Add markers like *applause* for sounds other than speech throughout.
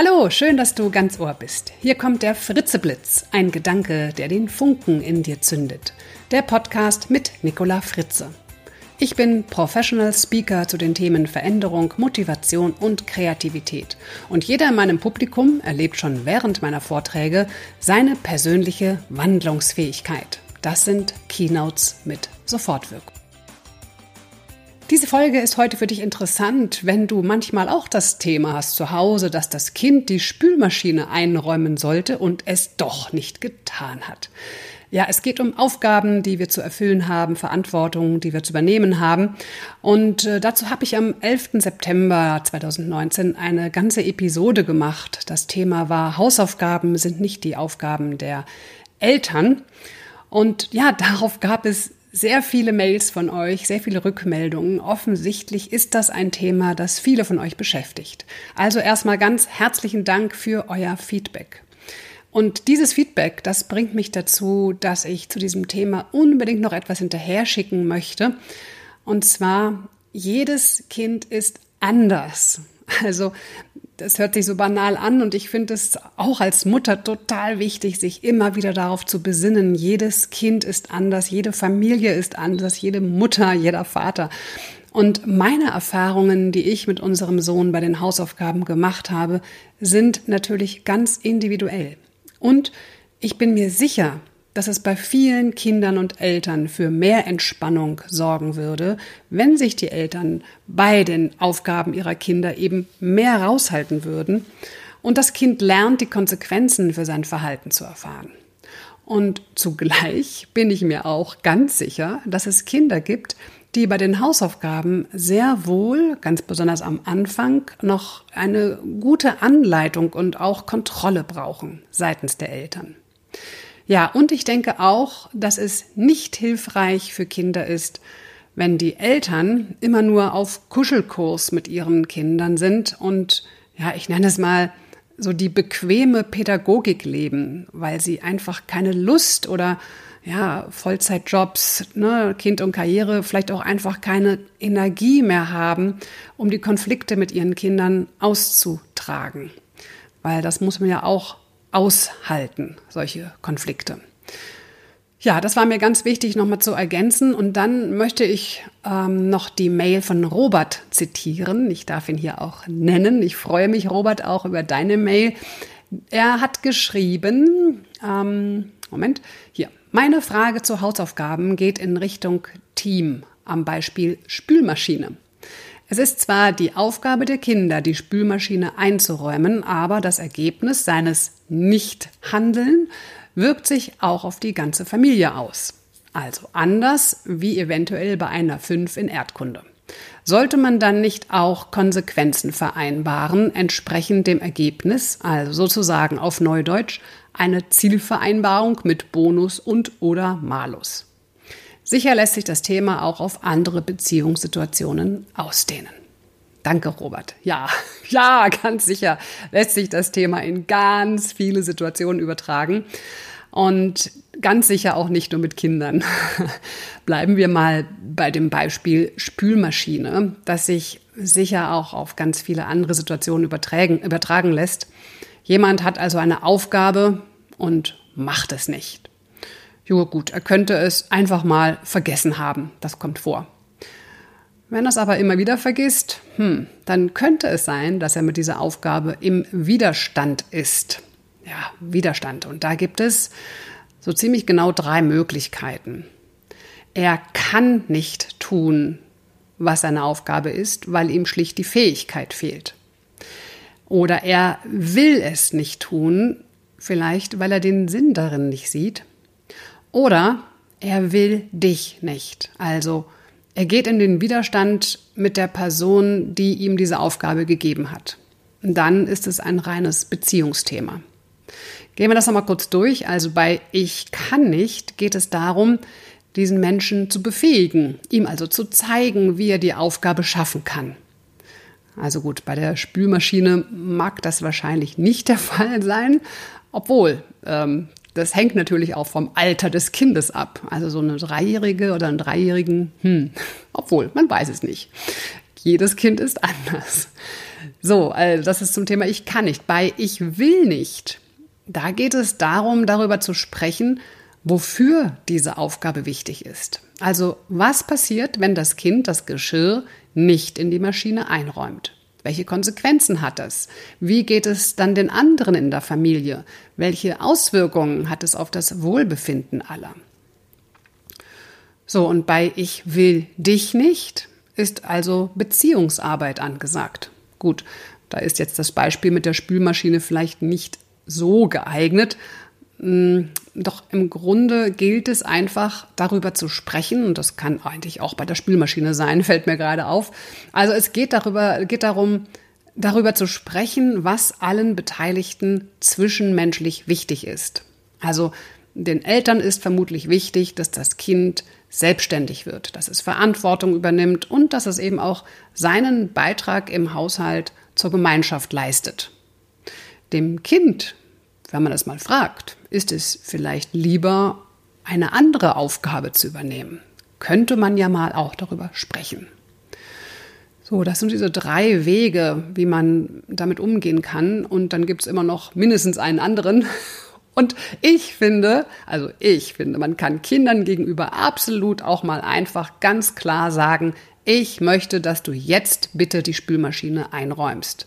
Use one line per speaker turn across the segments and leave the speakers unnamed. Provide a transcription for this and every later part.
Hallo, schön, dass du ganz Ohr bist. Hier kommt der Fritzeblitz, ein Gedanke, der den Funken in dir zündet. Der Podcast mit Nicola Fritze. Ich bin Professional Speaker zu den Themen Veränderung, Motivation und Kreativität. Und jeder in meinem Publikum erlebt schon während meiner Vorträge seine persönliche Wandlungsfähigkeit. Das sind Keynotes mit Sofortwirkung. Diese Folge ist heute für dich interessant, wenn du manchmal auch das Thema hast zu Hause, dass das Kind die Spülmaschine einräumen sollte und es doch nicht getan hat. Ja, es geht um Aufgaben, die wir zu erfüllen haben, Verantwortung, die wir zu übernehmen haben. Und äh, dazu habe ich am 11. September 2019 eine ganze Episode gemacht. Das Thema war Hausaufgaben sind nicht die Aufgaben der Eltern. Und ja, *laughs* darauf gab es sehr viele Mails von euch, sehr viele Rückmeldungen. Offensichtlich ist das ein Thema, das viele von euch beschäftigt. Also erstmal ganz herzlichen Dank für euer Feedback. Und dieses Feedback, das bringt mich dazu, dass ich zu diesem Thema unbedingt noch etwas hinterher schicken möchte. Und zwar, jedes Kind ist anders. Also, das hört sich so banal an und ich finde es auch als Mutter total wichtig, sich immer wieder darauf zu besinnen. Jedes Kind ist anders, jede Familie ist anders, jede Mutter, jeder Vater. Und meine Erfahrungen, die ich mit unserem Sohn bei den Hausaufgaben gemacht habe, sind natürlich ganz individuell. Und ich bin mir sicher, dass es bei vielen Kindern und Eltern für mehr Entspannung sorgen würde, wenn sich die Eltern bei den Aufgaben ihrer Kinder eben mehr raushalten würden und das Kind lernt, die Konsequenzen für sein Verhalten zu erfahren. Und zugleich *laughs* bin ich mir auch ganz sicher, dass es Kinder gibt, die bei den Hausaufgaben sehr wohl, ganz besonders am Anfang, noch eine gute Anleitung und auch Kontrolle brauchen seitens der Eltern. Ja, und ich denke auch, dass es nicht hilfreich für Kinder ist, wenn die Eltern immer nur auf Kuschelkurs mit ihren Kindern sind und, ja, ich nenne es mal, so die bequeme Pädagogik leben, weil sie einfach keine Lust oder ja, Vollzeitjobs, ne, Kind und Karriere vielleicht auch einfach keine Energie mehr haben, um die Konflikte mit ihren Kindern auszutragen. Weil das muss man ja auch aushalten, solche Konflikte. Ja, das war mir ganz wichtig nochmal zu ergänzen. Und dann möchte ich ähm, noch die Mail von Robert zitieren. Ich darf ihn hier auch nennen. Ich freue mich, Robert, auch über deine Mail. Er hat geschrieben, ähm, Moment, hier. Meine Frage zu Hausaufgaben geht in Richtung Team am Beispiel Spülmaschine. Es ist zwar die Aufgabe der Kinder, die Spülmaschine einzuräumen, aber das Ergebnis seines Nichthandeln wirkt sich auch auf die ganze Familie aus. Also anders wie eventuell bei einer 5 in Erdkunde. Sollte man dann nicht auch Konsequenzen vereinbaren, entsprechend dem Ergebnis, also sozusagen auf Neudeutsch eine Zielvereinbarung mit Bonus und oder Malus. Sicher lässt sich das Thema auch auf andere Beziehungssituationen ausdehnen. Danke, Robert. Ja, *laughs* ja, ganz sicher lässt sich das Thema in ganz viele Situationen übertragen. Und ganz sicher auch nicht nur mit Kindern. *laughs* Bleiben wir mal bei dem Beispiel Spülmaschine, das sich sicher auch auf ganz viele andere Situationen übertragen, übertragen lässt. Jemand hat also eine Aufgabe und macht es nicht. Jo, gut, er könnte es einfach mal vergessen haben. Das kommt vor. Wenn er es aber immer wieder vergisst, hm, dann könnte es sein, dass er mit dieser Aufgabe im Widerstand ist. Ja, Widerstand. Und da gibt es so ziemlich genau drei Möglichkeiten. Er kann nicht tun, was seine Aufgabe ist, weil ihm schlicht die Fähigkeit fehlt. Oder er will es nicht tun, vielleicht weil er den Sinn darin nicht sieht. Oder er will dich nicht. Also er geht in den Widerstand mit der Person, die ihm diese Aufgabe gegeben hat. dann ist es ein reines Beziehungsthema. Gehen wir das nochmal kurz durch. Also bei Ich kann nicht geht es darum, diesen Menschen zu befähigen, ihm also zu zeigen, wie er die Aufgabe schaffen kann. Also gut, bei der Spülmaschine mag das wahrscheinlich nicht der *laughs* Fall sein, obwohl ähm, das hängt natürlich auch vom Alter des Kindes ab. Also so eine Dreijährige oder einen Dreijährigen, hm, obwohl, man weiß es nicht. jedes Kind ist anders. So, also das ist zum Thema Ich kann nicht. Bei Ich will nicht, da geht es darum, darüber zu sprechen, wofür diese Aufgabe wichtig ist. Also was passiert, wenn das Kind das Geschirr nicht in die Maschine einräumt? Welche Konsequenzen hat das? Wie geht es dann den anderen in der Familie? Welche Auswirkungen hat es auf das Wohlbefinden aller? So, und bei Ich will dich nicht ist also Beziehungsarbeit angesagt. Gut, da ist jetzt das Beispiel mit der Spülmaschine vielleicht nicht so geeignet, hm, doch im Grunde gilt es einfach darüber zu sprechen und das kann eigentlich auch bei der Spülmaschine sein, *laughs* fällt mir gerade auf. Also es geht darüber, geht darum, darüber zu sprechen, was allen Beteiligten zwischenmenschlich wichtig ist. Also den Eltern ist vermutlich wichtig, dass das Kind selbstständig wird, dass es Verantwortung übernimmt und dass es eben auch seinen Beitrag im Haushalt zur Gemeinschaft leistet. Dem Kind wenn man das mal fragt, ist es vielleicht lieber, eine andere Aufgabe zu übernehmen. Könnte man ja mal auch darüber sprechen. So, das sind diese drei Wege, wie man damit umgehen kann. Und dann gibt es immer noch mindestens einen anderen. Und ich finde, also ich finde, man kann Kindern gegenüber absolut auch mal einfach ganz klar sagen, ich möchte, dass du jetzt bitte die Spülmaschine einräumst.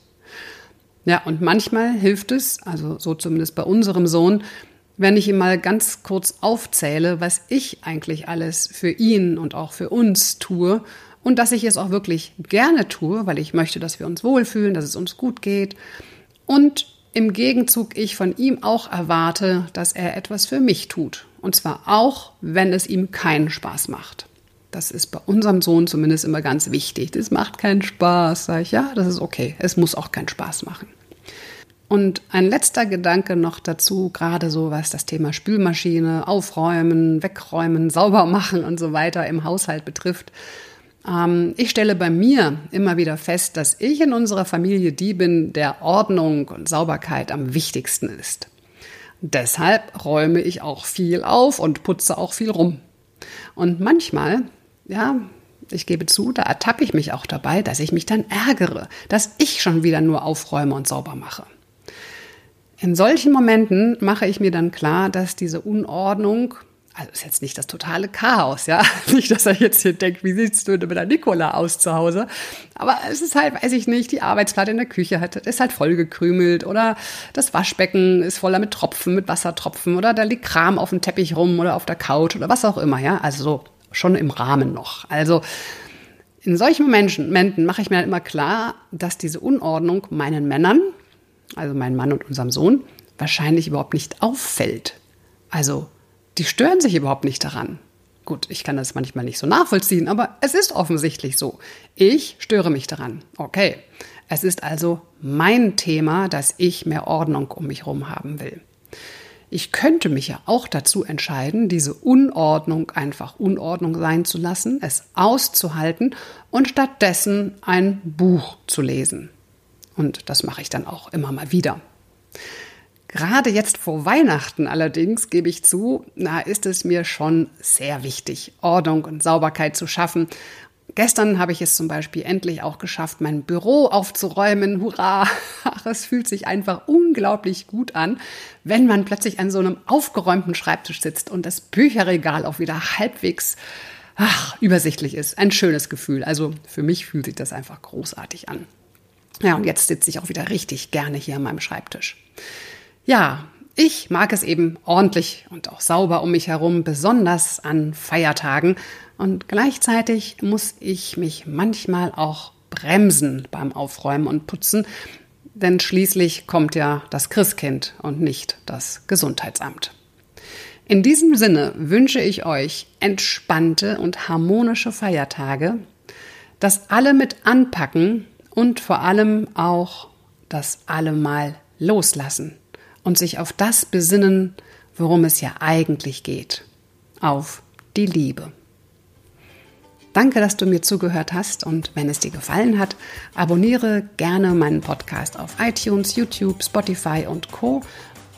Ja, und manchmal hilft es, also so zumindest bei unserem Sohn, wenn ich ihm mal ganz kurz aufzähle, was ich eigentlich alles für ihn und auch für uns tue und dass ich es auch wirklich gerne tue, weil ich möchte, dass wir uns wohlfühlen, dass es uns gut geht und im Gegenzug ich von ihm auch erwarte, dass er etwas für mich tut. Und zwar auch, wenn es ihm keinen Spaß macht. Das ist bei unserem Sohn zumindest immer ganz wichtig. Das macht keinen Spaß, sage ich. Ja, das ist okay. Es muss auch keinen Spaß machen. Und ein letzter Gedanke noch dazu, gerade so was das Thema Spülmaschine, Aufräumen, Wegräumen, sauber machen und so weiter im Haushalt betrifft. Ähm, ich stelle bei mir immer wieder fest, dass ich in unserer Familie die bin, der Ordnung und Sauberkeit am wichtigsten ist. Deshalb räume ich auch viel auf und putze auch viel rum. Und manchmal, ja, ich gebe zu, da ertappe ich mich auch dabei, dass ich mich dann ärgere, dass ich schon wieder nur aufräume und sauber mache. In solchen Momenten mache ich mir dann klar, dass diese Unordnung, also ist jetzt nicht das totale Chaos, ja, *laughs* nicht, dass er jetzt hier denkt, wie sieht's du mit der Nikola aus zu Hause, aber es ist halt, weiß ich nicht, die Arbeitsplatte in der Küche hat, ist halt vollgekrümelt oder das Waschbecken ist voller mit Tropfen, mit Wassertropfen oder da liegt Kram auf dem Teppich rum oder auf der Couch oder was auch immer, ja, also so schon im Rahmen noch. Also in solchen Momenten mache ich mir halt immer klar, dass diese Unordnung meinen Männern, also meinem Mann und unserem Sohn, wahrscheinlich überhaupt nicht auffällt. Also, die stören sich überhaupt nicht daran. Gut, ich kann das manchmal nicht so nachvollziehen, aber es ist offensichtlich so. Ich störe mich daran. Okay. Es ist also mein Thema, dass ich mehr Ordnung um mich herum haben will. Ich könnte mich ja auch dazu entscheiden, diese Unordnung einfach Unordnung sein zu lassen, es auszuhalten und stattdessen ein Buch zu lesen. Und das mache ich dann auch immer mal wieder. Gerade jetzt vor Weihnachten allerdings, gebe ich zu, na, ist es mir schon sehr wichtig, Ordnung und Sauberkeit zu schaffen. Gestern habe ich es zum Beispiel endlich auch geschafft, mein Büro aufzuräumen. Hurra! Ach, *laughs* es fühlt sich einfach unglaublich gut an, wenn man plötzlich an so einem aufgeräumten Schreibtisch sitzt und das Bücherregal auch wieder halbwegs ach, übersichtlich ist. Ein schönes Gefühl. Also für mich fühlt sich das einfach großartig an. Ja, und jetzt sitze ich auch wieder richtig gerne hier an meinem Schreibtisch. Ja, ich mag es eben ordentlich und auch sauber um mich herum, besonders an Feiertagen. Und gleichzeitig muss ich mich manchmal auch bremsen beim Aufräumen und Putzen, denn schließlich kommt ja das Christkind und nicht das Gesundheitsamt. In diesem Sinne wünsche ich euch entspannte und harmonische Feiertage, dass alle mit anpacken und vor allem auch das allemal loslassen und sich auf das besinnen, worum es ja eigentlich geht, auf die Liebe. Danke, dass du mir zugehört hast und wenn es dir gefallen hat, abonniere gerne meinen Podcast auf iTunes, YouTube, Spotify und Co.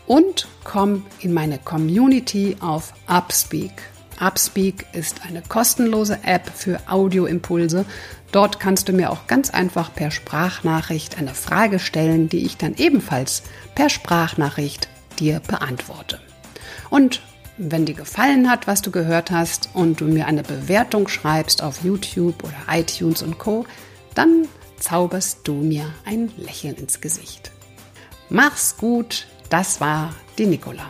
und komm in meine Community auf Upspeak. Upspeak ist eine kostenlose App für Audioimpulse Dort kannst du mir auch ganz einfach per Sprachnachricht eine Frage stellen, die ich dann ebenfalls per Sprachnachricht dir beantworte. Und wenn dir gefallen hat, was du gehört hast und du mir eine Bewertung schreibst auf YouTube oder iTunes und Co, dann zauberst du mir ein Lächeln ins Gesicht. Mach's gut, das war die Nicola.